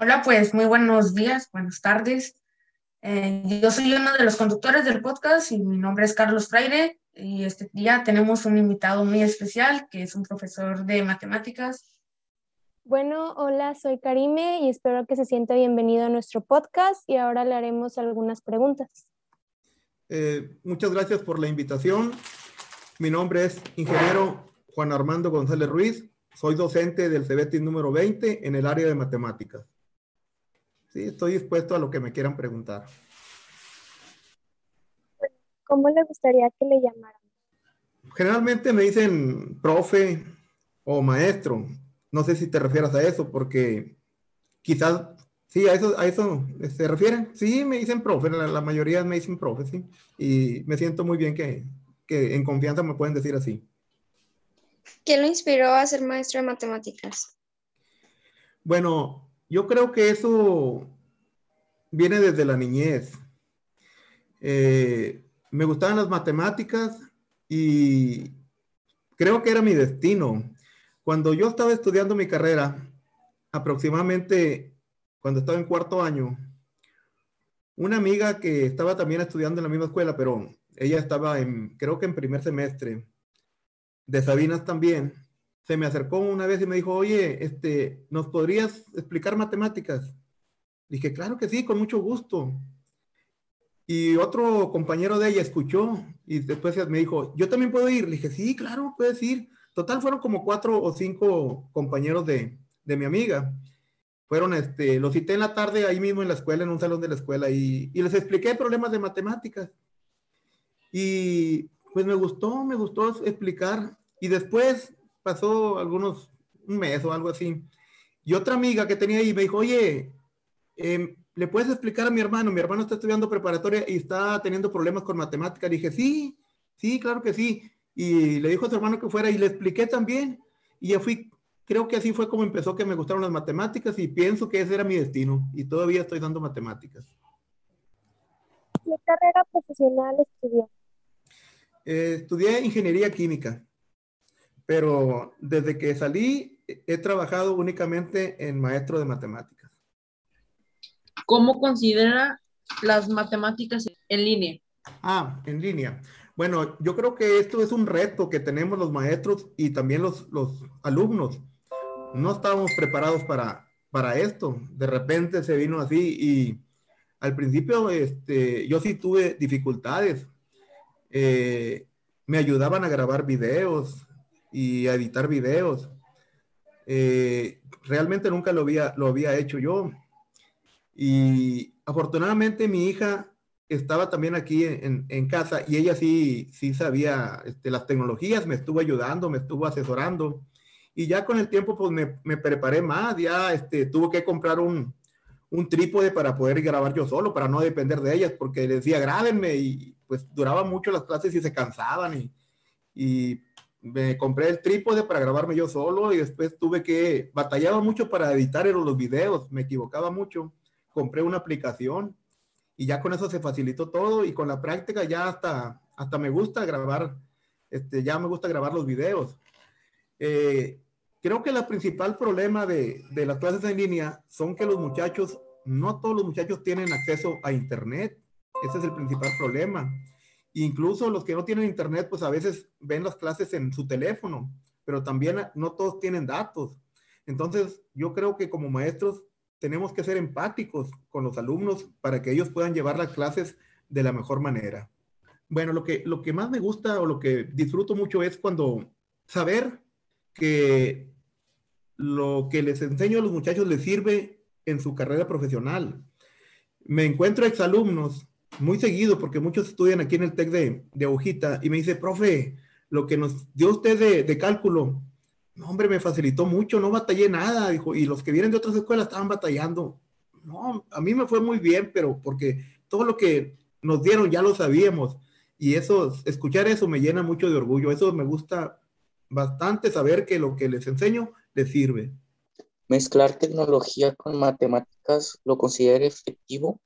Hola, pues muy buenos días, buenas tardes. Eh, yo soy uno de los conductores del podcast y mi nombre es Carlos Freire y este día tenemos un invitado muy especial que es un profesor de matemáticas. Bueno, hola, soy Karime y espero que se sienta bienvenido a nuestro podcast y ahora le haremos algunas preguntas. Eh, muchas gracias por la invitación. Mi nombre es ingeniero Juan Armando González Ruiz. Soy docente del CBT número 20 en el área de matemáticas. Sí, estoy dispuesto a lo que me quieran preguntar. ¿Cómo le gustaría que le llamaran? Generalmente me dicen profe o maestro. No sé si te refieras a eso, porque quizás, sí, a eso, a eso se refieren. Sí, me dicen profe, la, mayoría me dicen profe, sí. Y me siento muy bien que, que en confianza me pueden decir así. ¿Qué lo inspiró a ser maestro de matemáticas? Bueno, yo creo que eso viene desde la niñez. Eh, me gustaban las matemáticas y creo que era mi destino. Cuando yo estaba estudiando mi carrera, aproximadamente cuando estaba en cuarto año, una amiga que estaba también estudiando en la misma escuela, pero ella estaba en, creo que en primer semestre, de Sabinas también, se me acercó una vez y me dijo, oye, este, ¿nos podrías explicar matemáticas? Dije, claro que sí, con mucho gusto. Y otro compañero de ella escuchó y después me dijo, yo también puedo ir. Le dije, sí, claro, puedes ir. Total, fueron como cuatro o cinco compañeros de, de mi amiga. Fueron, este, los cité en la tarde ahí mismo en la escuela, en un salón de la escuela, y, y les expliqué problemas de matemáticas. Y pues me gustó, me gustó explicar. Y después pasó algunos, un mes o algo así. Y otra amiga que tenía ahí me dijo, oye, em, ¿le puedes explicar a mi hermano? Mi hermano está estudiando preparatoria y está teniendo problemas con matemáticas. dije, sí, sí, claro que sí. Y le dijo a su hermano que fuera y le expliqué también. Y ya fui, creo que así fue como empezó que me gustaron las matemáticas y pienso que ese era mi destino. Y todavía estoy dando matemáticas. ¿Qué carrera profesional estudió? Eh, estudié ingeniería química pero desde que salí he trabajado únicamente en maestro de matemáticas. ¿Cómo considera las matemáticas en línea? Ah, en línea. Bueno, yo creo que esto es un reto que tenemos los maestros y también los, los alumnos. No estábamos preparados para, para esto. De repente se vino así y al principio este, yo sí tuve dificultades. Eh, me ayudaban a grabar videos, y a editar videos. Eh, realmente nunca lo había, lo había hecho yo. Y afortunadamente mi hija estaba también aquí en, en casa y ella sí, sí sabía este, las tecnologías, me estuvo ayudando, me estuvo asesorando. Y ya con el tiempo pues me, me preparé más, ya este, tuvo que comprar un, un trípode para poder grabar yo solo, para no depender de ellas, porque decía, grábenme y pues duraba mucho las clases y se cansaban y me compré el trípode para grabarme yo solo y después tuve que, batallaba mucho para editar los videos, me equivocaba mucho, compré una aplicación y ya con eso se facilitó todo y con la práctica ya hasta, hasta me gusta grabar, este, ya me gusta grabar los videos. Eh, creo que el principal problema de, de las clases en línea son que los muchachos, no todos los muchachos tienen acceso a internet, ese es el principal problema Incluso los que no tienen internet, pues a veces ven las clases en su teléfono, pero también no todos tienen datos. Entonces, yo creo que como maestros tenemos que ser empáticos con los alumnos para que ellos puedan llevar las clases de la mejor manera. Bueno, lo que, lo que más me gusta o lo que disfruto mucho es cuando saber que lo que les enseño a los muchachos les sirve en su carrera profesional. Me encuentro exalumnos muy seguido, porque muchos estudian aquí en el TEC de, de Hojita, y me dice, profe, lo que nos dio usted de, de, cálculo, hombre, me facilitó mucho, no batallé nada, dijo, y los que vienen de otras escuelas estaban batallando. No, a mí me fue muy bien, pero porque todo lo que nos dieron ya lo sabíamos, y eso, escuchar eso me llena mucho de orgullo, eso me gusta bastante saber que lo que les enseño les sirve. Mezclar tecnología con matemáticas, ¿lo considera efectivo?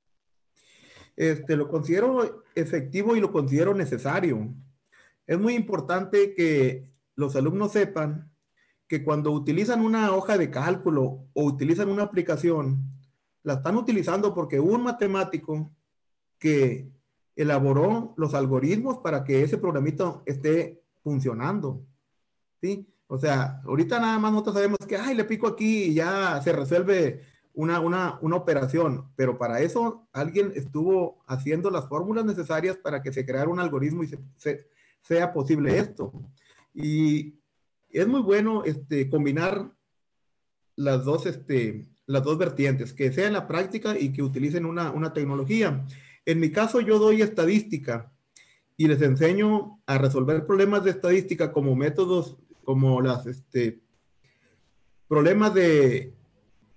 Este, lo considero efectivo y lo considero necesario. Es muy importante que los alumnos sepan que cuando utilizan una hoja de cálculo o utilizan una aplicación, la están utilizando porque un matemático que elaboró los algoritmos para que ese programito esté funcionando. ¿Sí? O sea, ahorita nada más nosotros sabemos que, ay, le pico aquí y ya se resuelve una, una, una operación, pero para eso alguien estuvo haciendo las fórmulas necesarias para que se creara un algoritmo y se, sea posible esto. Y es muy bueno este, combinar las dos, este, las dos vertientes, que sea en la práctica y que utilicen una, una tecnología. En mi caso, yo doy estadística y les enseño a resolver problemas de estadística como métodos, como las, este, problemas de,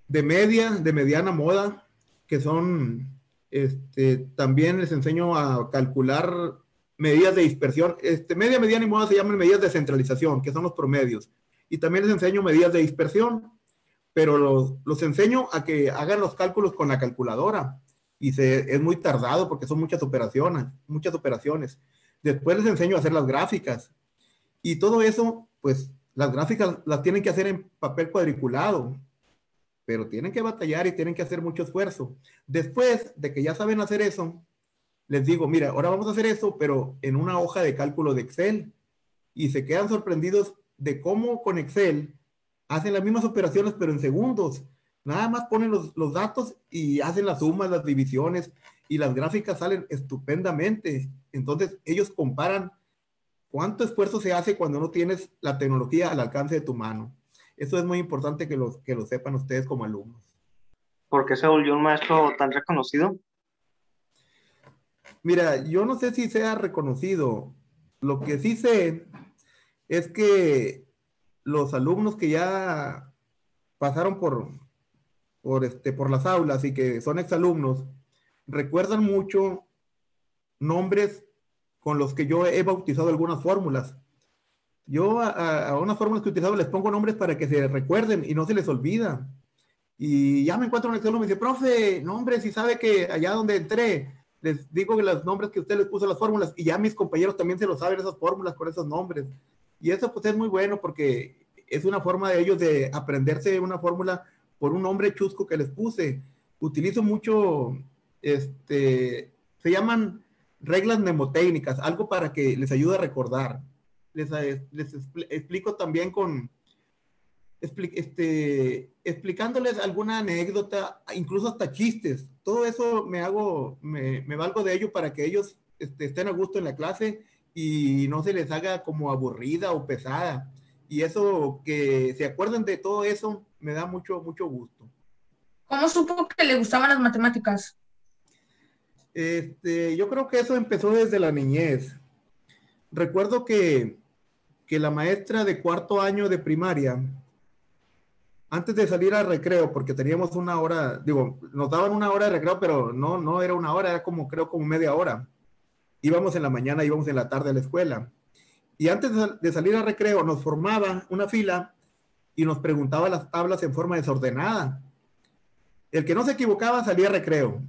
de media, de mediana moda, que son, este, también les enseño a calcular medidas de dispersión. Este, media, mediana y moda se llaman medidas de centralización, que son los promedios. Y también les enseño medidas de dispersión, pero los, los enseño a que hagan los cálculos con la calculadora. Y se, es muy tardado porque son muchas operaciones, muchas operaciones. Después les enseño a hacer las gráficas. Y todo eso, pues las gráficas las tienen que hacer en papel cuadriculado, pero tienen que batallar y tienen que hacer mucho esfuerzo. Después de que ya saben hacer eso, les digo, mira, ahora vamos a hacer eso, pero en una hoja de cálculo de Excel. Y se quedan sorprendidos de cómo con Excel hacen las mismas operaciones, pero en segundos. Nada más ponen los, los datos y hacen las sumas, las divisiones, y las gráficas salen estupendamente. Entonces, ellos comparan cuánto esfuerzo se hace cuando no tienes la tecnología al alcance de tu mano. Eso es muy importante que lo, que lo sepan ustedes como alumnos. ¿Por qué se volvió un maestro tan reconocido? Mira, yo no sé si sea reconocido. Lo que sí sé es que los alumnos que ya pasaron por, por, este, por las aulas y que son exalumnos, recuerdan mucho nombres con los que yo he bautizado algunas fórmulas. Yo a, a, unas fórmulas que he utilizado les pongo nombres para que se recuerden y no se les olvida. Y ya me encuentro un exalumno y me dice, profe, nombres, si sabe que allá donde entré, les digo que los nombres que usted les puso las fórmulas y ya mis compañeros también se lo saben esas fórmulas con esos nombres. Y eso pues es muy bueno porque es una forma de ellos de aprenderse una fórmula por un nombre chusco que les puse. Utilizo mucho, este, se llaman reglas mnemotécnicas, algo para que les ayude a recordar les, les explico también con, este, explicándoles alguna anécdota, incluso hasta chistes. Todo eso me hago, me, me valgo de ello para que ellos este, estén a gusto en la clase y no se les haga como aburrida o pesada. Y eso, que se acuerden de todo eso, me da mucho, mucho gusto. ¿Cómo supo que le gustaban las matemáticas? Este, yo creo que eso empezó desde la niñez. Recuerdo que que la maestra de cuarto año de primaria, antes de salir al recreo, porque teníamos una hora, digo, nos daban una hora de recreo, pero no, no era una hora, era como, creo, como media hora. Íbamos en la mañana, íbamos en la tarde a la escuela. Y antes de salir al recreo, nos formaba una fila y nos preguntaba las tablas en forma desordenada. El que no se equivocaba salía a recreo.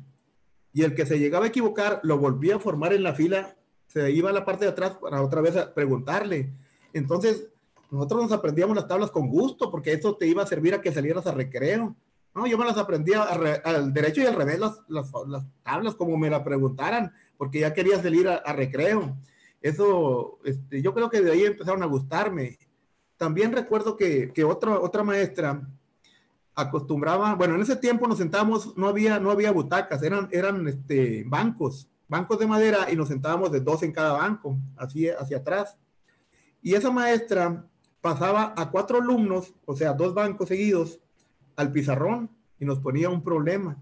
Y el que se llegaba a equivocar lo volvía a formar en la fila, se iba a la parte de atrás para otra vez preguntarle entonces, nosotros nos aprendíamos las tablas con gusto, porque eso te iba a servir a que salieras a recreo. No, yo me las aprendía al derecho y al revés las, las, tablas como me la preguntaran, porque ya quería salir a, recreo. Eso, este, yo creo que de ahí empezaron a gustarme. También recuerdo que, que otra, otra maestra acostumbraba, bueno, en ese tiempo nos sentábamos, no había, no había butacas, eran, eran este, bancos, bancos de madera y nos sentábamos de dos en cada banco, así hacia atrás. Y esa maestra pasaba a cuatro alumnos, o sea, dos bancos seguidos, al pizarrón y nos ponía un problema.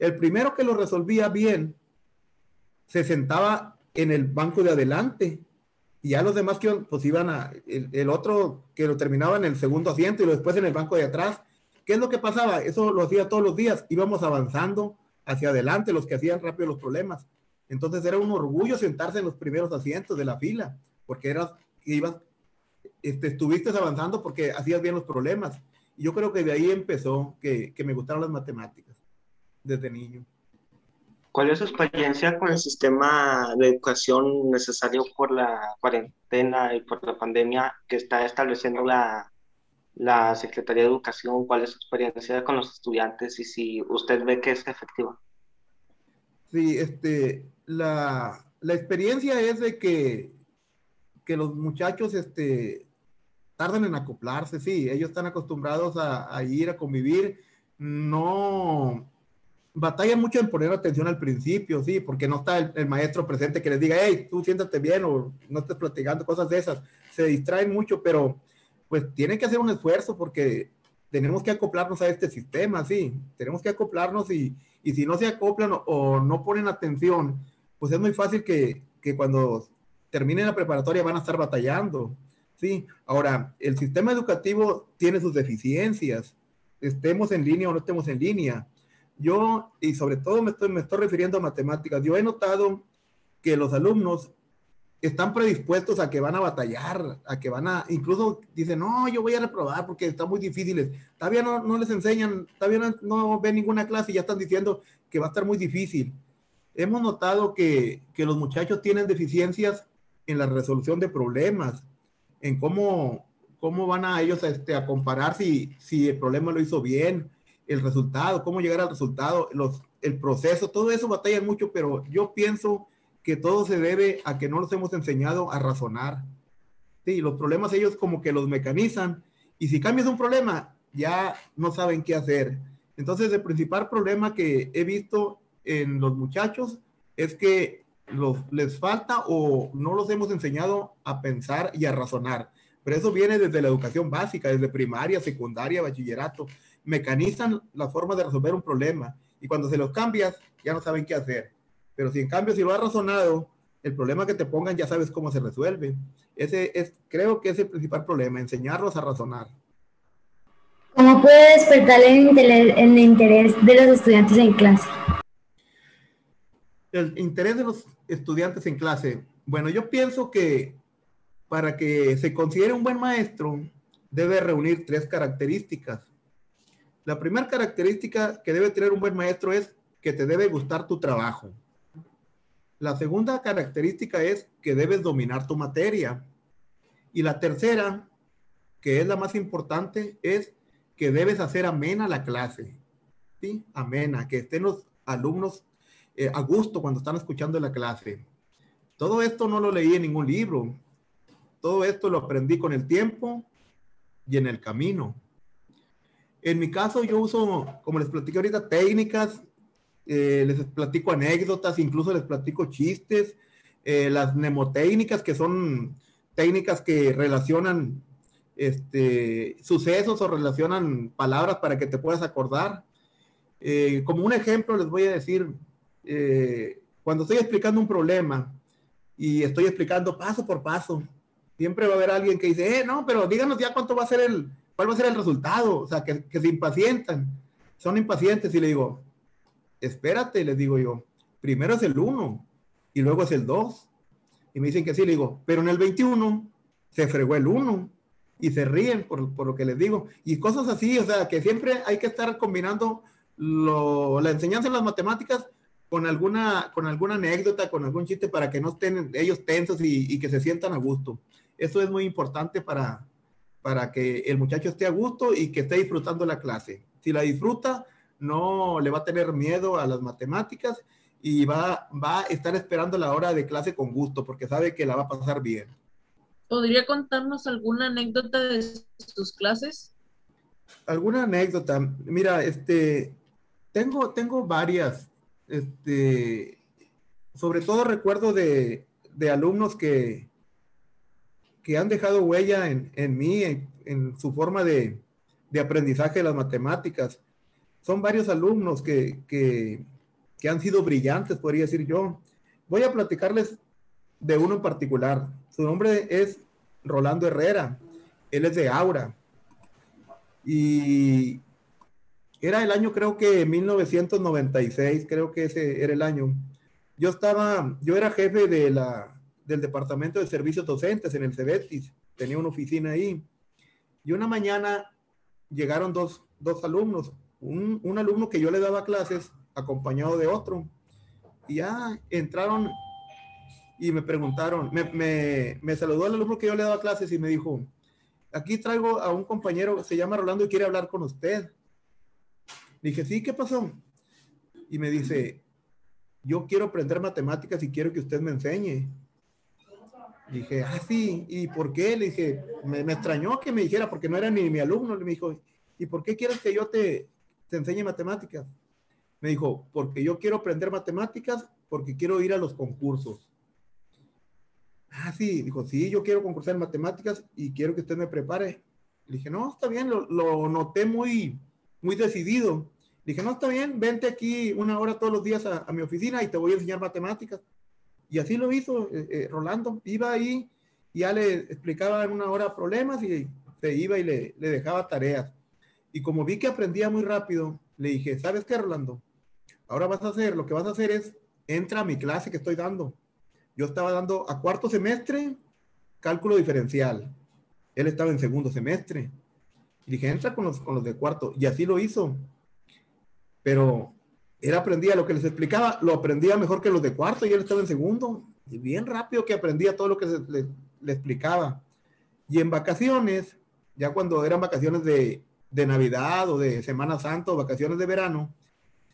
El primero que lo resolvía bien se sentaba en el banco de adelante y ya los demás que pues iban a, el, otro que lo terminaba en el segundo asiento y después en el banco de atrás. ¿Qué es lo que pasaba? Eso lo hacía todos los días. Íbamos avanzando hacia adelante los que hacían rápido los problemas. Entonces era un orgullo sentarse en los primeros asientos de la fila, porque eras ibas, este, estuviste avanzando porque hacías bien los problemas. Y yo creo que de ahí empezó que, que me gustaron las matemáticas desde niño. ¿Cuál es su experiencia con el sistema de educación necesario por la cuarentena y por la pandemia que está estableciendo la, la Secretaría de Educación, cuál es su experiencia con los estudiantes y si usted ve que es efectiva. Sí, este, la, la experiencia es de que, que los muchachos este, tardan en acoplarse, sí, ellos están acostumbrados a, ir a convivir, no batallan mucho en poner atención al principio, sí, porque no está el, maestro presente que les diga, hey, tú siéntate bien o no estés platicando, cosas de esas, se distraen mucho, pero pues tienen que hacer un esfuerzo porque tenemos que acoplarnos a este sistema, sí, tenemos que acoplarnos y, y si no se acoplan o, no ponen atención, pues es muy fácil que, que cuando terminen la preparatoria van a estar batallando. Sí, ahora, el sistema educativo tiene sus deficiencias, estemos en línea o no estemos en línea. Yo, y sobre todo me estoy, me estoy refiriendo a matemáticas, yo he notado que los alumnos están predispuestos a que van a batallar, a que van a, incluso dicen, no, yo voy a reprobar porque está muy difíciles. Todavía no, no les enseñan, todavía no, no, ven ninguna clase y ya están diciendo que va a estar muy difícil. Hemos notado que, que los muchachos tienen deficiencias en la resolución de problemas, en cómo, cómo van a ellos a, este, a comparar si, si el problema lo hizo bien, el resultado, cómo llegar al resultado, los, el proceso, todo eso batallan mucho, pero yo pienso que todo se debe a que no los hemos enseñado a razonar. Sí, los problemas ellos como que los mecanizan y si cambias un problema, ya no saben qué hacer. Entonces, el principal problema que he visto en los muchachos es que los, les falta o no los hemos enseñado a pensar y a razonar. Pero eso viene desde la educación básica, desde primaria, secundaria, bachillerato. Mecanizan la forma de resolver un problema y cuando se los cambias, ya no saben qué hacer. Pero si en cambio, si lo has razonado, el problema que te pongan ya sabes cómo se resuelve. Ese es, creo que es el principal problema, enseñarlos a razonar. ¿Cómo puede despertar el el interés de los estudiantes en clase? El interés de los estudiantes en clase. Bueno, yo pienso que para que se considere un buen maestro, debe reunir tres características. La primera característica que debe tener un buen maestro es que te debe gustar tu trabajo. La segunda característica es que debes dominar tu materia. Y la tercera, que es la más importante, es que debes hacer amena la clase. ¿Sí? Amena, que estén los alumnos eh, a gusto cuando están escuchando la clase. Todo esto no lo leí en ningún libro. Todo esto lo aprendí con el tiempo y en el camino. En mi caso, yo uso, como les platiqué ahorita, técnicas eh, les platico anécdotas, incluso les platico chistes, eh, las mnemotécnicas, que son técnicas que relacionan este, sucesos o relacionan palabras para que te puedas acordar. Eh, como un ejemplo, les voy a decir, cuando estoy explicando un problema y estoy explicando paso por paso, siempre va a haber alguien que dice, no, pero díganos ya cuánto va a ser el, cuál va a ser el resultado, o sea, que, que se impacientan, son impacientes y le digo, espérate, les digo yo, primero es el 1 y luego es el 2. Y me dicen que sí, le digo, pero en el 21 se fregó el 1 y se ríen por, por, lo que les digo. Y cosas así, o sea, que siempre hay que estar combinando lo, la enseñanza en las matemáticas con alguna, con alguna anécdota, con algún chiste para que no estén ellos tensos y, y que se sientan a gusto. Eso es muy importante para, para que el muchacho esté a gusto y que esté disfrutando la clase. Si la disfruta, no le va a tener miedo a las matemáticas y va, va a estar esperando la hora de clase con gusto porque sabe que la va a pasar bien. ¿Podría contarnos alguna anécdota de sus clases? Alguna anécdota. Mira, este, tengo, tengo varias. Este, sobre todo recuerdo de, de alumnos que, que han dejado huella en, en mí, en, en, su forma de, de aprendizaje de las matemáticas son varios alumnos que, que, que han sido brillantes, podría decir yo. Voy a platicarles de uno en particular. Su nombre es Rolando Herrera. Él es de Aura. Y era el año, creo que 1996, creo que ese era el año. Yo estaba, yo era jefe de la, del departamento de servicios docentes en el CEBETIS. Tenía una oficina ahí. Y una mañana llegaron dos, dos alumnos, un, un, alumno que yo le daba clases acompañado de otro. Y ya entraron y me preguntaron, me, me, me, saludó el alumno que yo le daba clases y me dijo, aquí traigo a un compañero, se llama Rolando y quiere hablar con usted. Le dije, sí, ¿qué pasó? Y me dice, yo quiero aprender matemáticas y quiero que usted me enseñe. Dije, ah, sí, ¿y por qué? Le dije, me, me extrañó que me dijera, porque no era ni mi alumno. Le dijo, ¿y por qué quieres que yo te, te enseñe matemáticas? Me dijo, porque yo quiero aprender matemáticas, porque quiero ir a los concursos. Ah, sí, dijo, sí, yo quiero concursar en matemáticas y quiero que usted me prepare. Le dije, no, está bien, lo, lo noté muy, muy decidido. Dije, no, está bien, vente aquí una hora todos los días a, a mi oficina y te voy a enseñar matemáticas. Y así lo hizo eh, eh, Rolando. Iba ahí y ya le explicaba en una hora problemas y se iba y le, le dejaba tareas. Y como vi que aprendía muy rápido, le dije, ¿sabes qué, Rolando? Ahora vas a hacer, lo que vas a hacer es, entra a mi clase que estoy dando. Yo estaba dando a cuarto semestre cálculo diferencial. Él estaba en segundo semestre. Y dije, entra con los, con los de cuarto. Y así lo hizo. Pero él aprendía lo que les explicaba, lo aprendía mejor que los de cuarto y él estaba en segundo. Y bien rápido que aprendía todo lo que se, le, explicaba. Y en vacaciones, ya cuando eran vacaciones de, de Navidad o de Semana Santa o vacaciones de verano,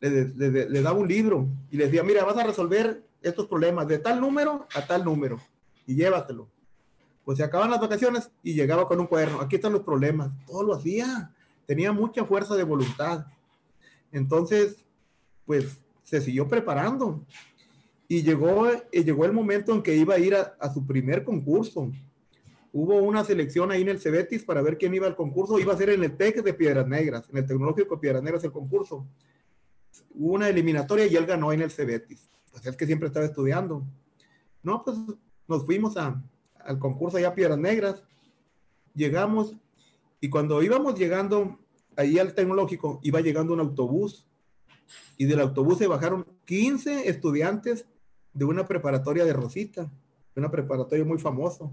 le, le, le, daba un libro y le decía, mira, vas a resolver estos problemas de tal número a tal número y llévatelo. Pues se acaban las vacaciones y llegaba con un cuaderno. Aquí están los problemas. Todo lo hacía. Tenía mucha fuerza de voluntad. Entonces, pues se siguió preparando. Y llegó, y llegó el momento en que iba a ir a, su primer concurso. Hubo una selección ahí en el Cebetis para ver quién iba al concurso. Iba a ser en el TEC de Piedras Negras, en el Tecnológico de Piedras Negras el concurso. Hubo una eliminatoria y él ganó en el Cebetis. Pues es que siempre estaba estudiando. No, pues nos fuimos a, al concurso allá a Piedras Negras. Llegamos y cuando íbamos llegando ahí al Tecnológico, iba llegando un autobús y del autobús se bajaron 15 estudiantes de una preparatoria de Rosita, una preparatoria muy famoso.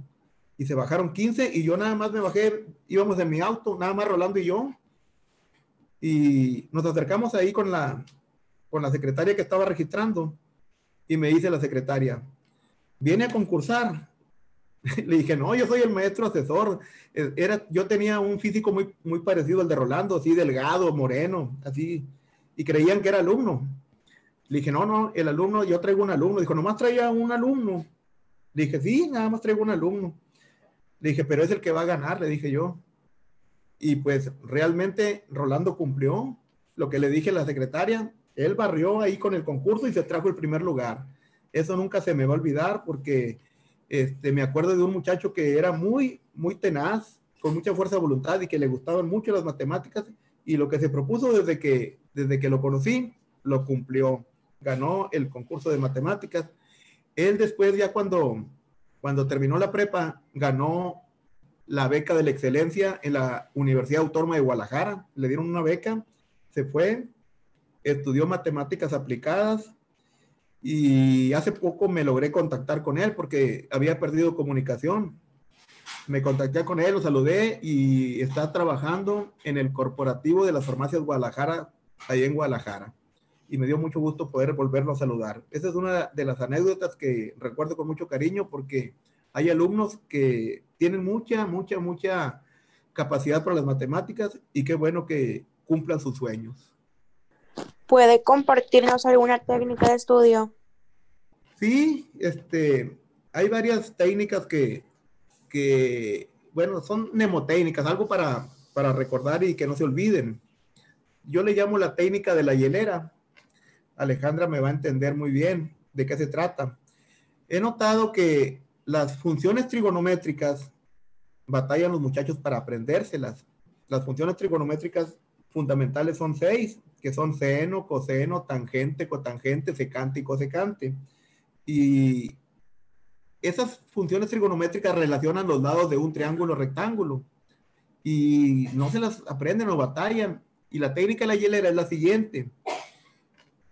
Y se bajaron 15 y yo nada más me bajé, íbamos en mi auto, nada más Rolando y yo. Y nos acercamos ahí con la, con la secretaria que estaba registrando y me dice la secretaria, viene a concursar. Le dije, no, yo soy el maestro asesor. Era, yo tenía un físico muy, muy parecido al de Rolando, así delgado, moreno, así y creían que era alumno. Le dije, no, no, el alumno, yo traigo un alumno. Dijo, nomás traía un alumno. Le dije, sí, nada más traigo un alumno. Le dije, pero es el que va a ganar, le dije yo. Y pues realmente Rolando cumplió lo que le dije a la secretaria. Él barrió ahí con el concurso y se trajo el primer lugar. Eso nunca se me va a olvidar porque este, me acuerdo de un muchacho que era muy, muy tenaz, con mucha fuerza de voluntad y que le gustaban mucho las matemáticas y lo que se propuso desde que, desde que lo conocí, lo cumplió. Ganó el concurso de matemáticas. Él después, ya cuando, cuando terminó la prepa, ganó la beca de la excelencia en la Universidad Autónoma de Guadalajara. Le dieron una beca, se fue, estudió matemáticas aplicadas y hace poco me logré contactar con él porque había perdido comunicación me contacté con él, lo saludé y está trabajando en el corporativo de las farmacias Guadalajara, ahí en Guadalajara. Y me dio mucho gusto poder volverlo a saludar. Esa es una de las anécdotas que recuerdo con mucho cariño porque hay alumnos que tienen mucha, mucha, mucha capacidad para las matemáticas y qué bueno que cumplan sus sueños. ¿Puede compartirnos alguna técnica de estudio? Sí, este, hay varias técnicas que, que, bueno, son mnemotécnicas, algo para, para recordar y que no se olviden. Yo le llamo la técnica de la hielera. Alejandra me va a entender muy bien de qué se trata. He notado que las funciones trigonométricas batallan los muchachos para aprendérselas. Las funciones trigonométricas fundamentales son seis, que son seno, coseno, tangente, cotangente, secante y cosecante. Y esas funciones trigonométricas relacionan los lados de un triángulo rectángulo y no se las aprenden o batallan. Y la técnica de la hielera es la siguiente.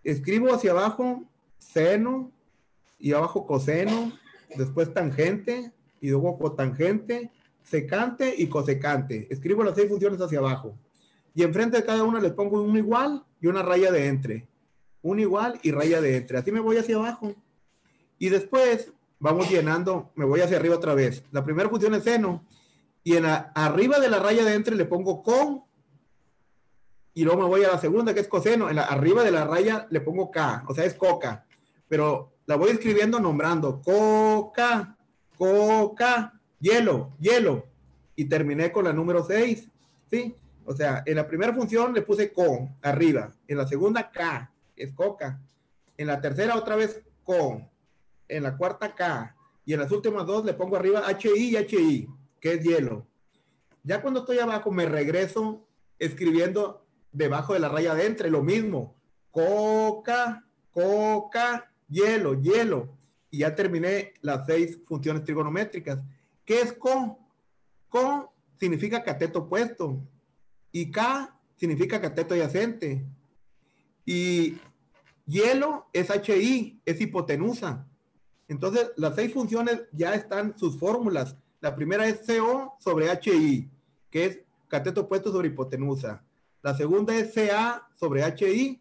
Escribo hacia abajo seno y abajo coseno, después tangente y luego cotangente, secante y cosecante. Escribo las seis funciones hacia abajo. Y enfrente de cada una les pongo un igual y una raya de entre. Un igual y raya de entre. Así me voy hacia abajo. Y después vamos llenando, me voy hacia arriba otra vez. La primera función es seno y en arriba de la raya de entre le pongo con, y luego me voy a la segunda que es coseno, en la, arriba de la raya le pongo K, o sea, es coca, pero la voy escribiendo nombrando coca, coca, hielo, hielo, y terminé con la número 6, ¿sí? O sea, en la primera función le puse con arriba, en la segunda K, es coca, en la tercera otra vez con, en la cuarta K, y en las últimas dos le pongo arriba HI y HI, que es hielo. Ya cuando estoy abajo me regreso escribiendo debajo de la raya de entre, lo mismo, coca, coca, hielo, hielo. Y ya terminé las seis funciones trigonométricas. ¿Qué es con? Con significa cateto opuesto. Y K significa cateto adyacente. Y hielo es HI, es hipotenusa. Entonces, las seis funciones ya están sus fórmulas. La primera es CO sobre HI, que es cateto opuesto sobre hipotenusa. La segunda es CA sobre HI,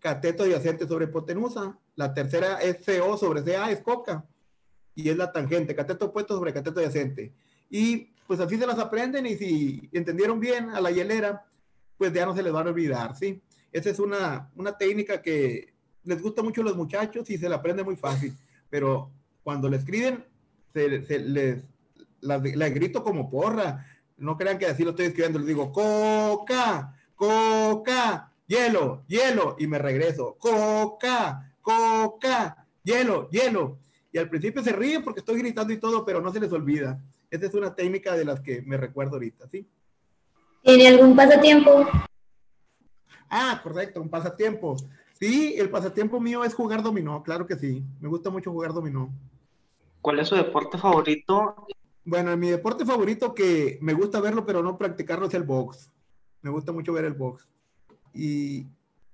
cateto adyacente sobre hipotenusa. La tercera es CO sobre CA, es coca. Y es la tangente, cateto opuesto sobre cateto adyacente. Y pues así se las aprenden y si entendieron bien a la hielera, pues ya no se les van a olvidar, ¿sí? Esa es una, una técnica que les gusta mucho a los muchachos y se la aprende muy fácil, pero cuando le escriben, se, les, la, grito como porra. No crean que así lo estoy escribiendo, les digo, coca, coca, hielo, hielo, y me regreso, coca, coca, hielo, hielo. Y al principio se ríen porque estoy gritando y todo, pero no se les olvida. Esa es una técnica de las que me recuerdo ahorita, ¿sí? ¿Tiene algún pasatiempo? Ah, correcto, un pasatiempo. Sí, el pasatiempo mío es jugar dominó, claro que sí. Me gusta mucho jugar dominó. ¿Cuál es su deporte favorito? Bueno, mi deporte favorito que me gusta verlo, pero no practicarlo es el box. Me gusta mucho ver el box. Y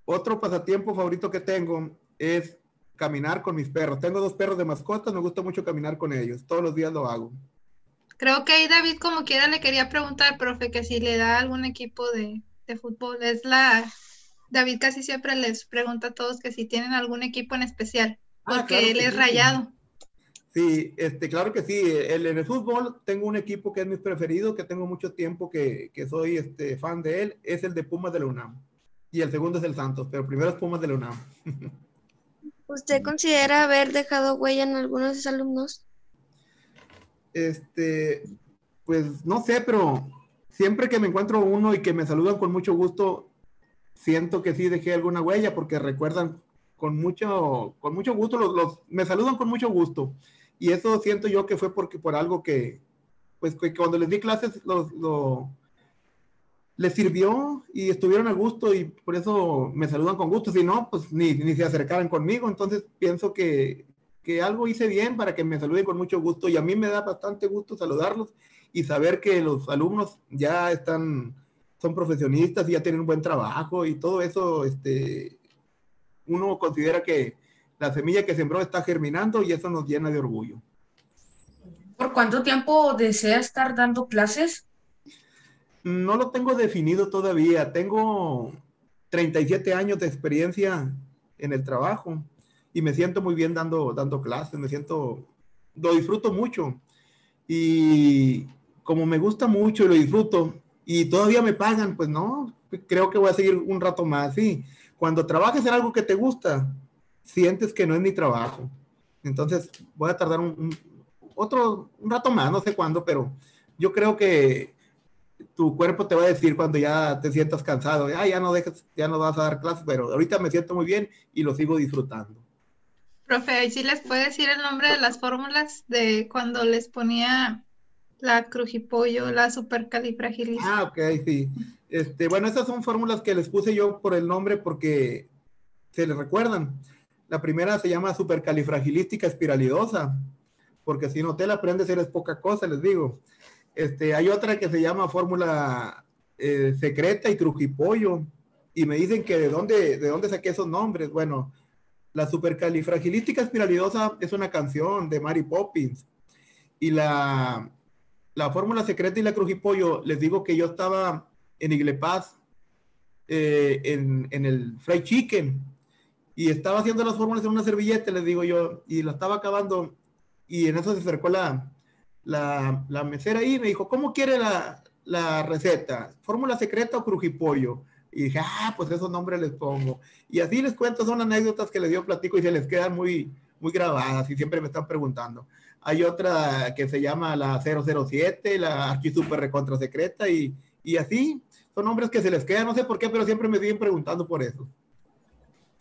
otro pasatiempo favorito que tengo es caminar con mis perros. Tengo dos perros de mascotas, me gusta mucho caminar con ellos. Todos los días lo hago. Creo que ahí David como quiera le quería preguntar, profe, que si le da algún equipo de, fútbol. Es la... David casi siempre les pregunta a todos que si tienen algún equipo en especial, ah, porque él es rayado. Sí, este, claro que sí. El, en el fútbol tengo un equipo que es mi preferido, que tengo mucho tiempo que, que soy este, fan de él, es el de Pumas de la UNAM. Y el segundo es el Santos, pero primero es Pumas de la UNAM. ¿Usted considera haber dejado huella en algunos de sus alumnos? Este, pues no sé, pero siempre que me encuentro uno y que me saludan con mucho gusto, siento que sí dejé alguna huella porque recuerdan con mucho, con mucho gusto, los, me saludan con mucho gusto. Y eso siento yo que fue porque por algo que, pues que cuando les di clases los, lo, les sirvió y estuvieron a gusto y por eso me saludan con gusto. Si no, pues ni, ni se acercaran conmigo. Entonces pienso que que algo hice bien para que me saluden con mucho gusto y a mí me da bastante gusto saludarlos y saber que los alumnos ya están, son profesionistas y ya tienen un buen trabajo y todo eso, este, uno considera que la semilla que sembró está germinando y eso nos llena de orgullo. ¿Por cuánto tiempo desea estar dando clases? No lo tengo definido todavía. Tengo 37 años de experiencia en el trabajo y me siento muy bien dando, dando clases, me siento, lo disfruto mucho. Y como me gusta mucho y lo disfruto y todavía me pagan, pues no, creo que voy a seguir un rato más. Sí, cuando trabajes en algo que te gusta, sientes que no es mi trabajo. Entonces voy a tardar un, otro, un rato más, no sé cuándo, pero yo creo que tu cuerpo te va a decir cuando ya te sientas cansado, ah, ya no dejes, ya no vas a dar clases, pero ahorita me siento muy bien y lo sigo disfrutando. Profe, ¿y si les puede decir el nombre de las fórmulas de cuando les ponía la crujipollo, la supercalifragilística? Ah, ok, sí. Este, bueno, esas son fórmulas que les puse yo por el nombre porque se les recuerdan. La primera se llama supercalifragilística espiralidosa, porque si no te la aprendes eres poca cosa, les digo. Este, hay otra que se llama fórmula eh, secreta y crujipollo, y me dicen que de dónde, de dónde saqué esos nombres. Bueno, la supercalifragilística espiralidosa es una canción de Mary Poppins. Y la, la fórmula secreta y la crujipollo, les digo que yo estaba en Iglepaz, eh, en, en, el fried chicken, y estaba haciendo las fórmulas en una servilleta, les digo yo, y la estaba acabando, y en eso se acercó la, la, la mesera ahí me dijo, ¿cómo quiere la, la receta? ¿Fórmula secreta o crujipollo? Y dije, ah, pues esos nombres les pongo. Y así les cuento, son anécdotas que les dio platico y se les quedan muy, muy grabadas y siempre me están preguntando. Hay otra que se llama la 007, la archi super recontra secreta y, y así. Son nombres que se les quedan, no sé por qué, pero siempre me siguen preguntando por eso.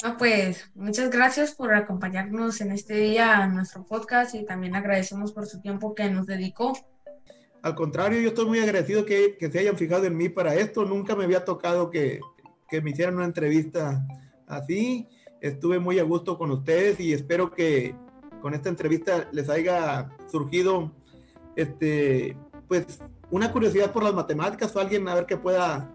No, pues muchas gracias por acompañarnos en este día a nuestro podcast y también agradecemos por su tiempo que nos dedicó. Al contrario, yo estoy muy agradecido que, se hayan fijado en mí para esto. Nunca me había tocado que, me hicieran una entrevista así. Estuve muy a gusto con ustedes y espero que con esta entrevista les haya surgido este, pues, una curiosidad por las matemáticas o alguien a ver que pueda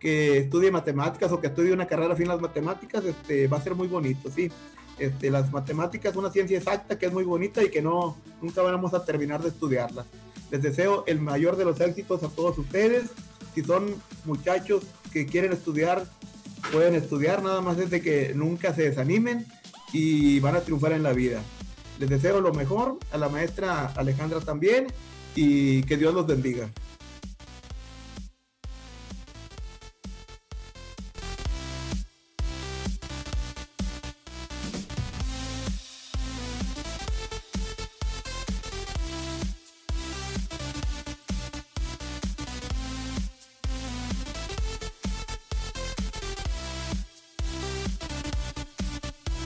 que estudie matemáticas o que estudie una carrera fin las matemáticas, este, va a ser muy bonito, sí. Este, las matemáticas, una ciencia exacta que es muy bonita y que no, nunca vamos a terminar de estudiarla. Les deseo el mayor de los éxitos a todos ustedes. Si son muchachos que quieren estudiar, pueden estudiar, nada más desde que nunca se desanimen y van a triunfar en la vida. Les deseo lo mejor, a la maestra Alejandra también y que Dios los bendiga.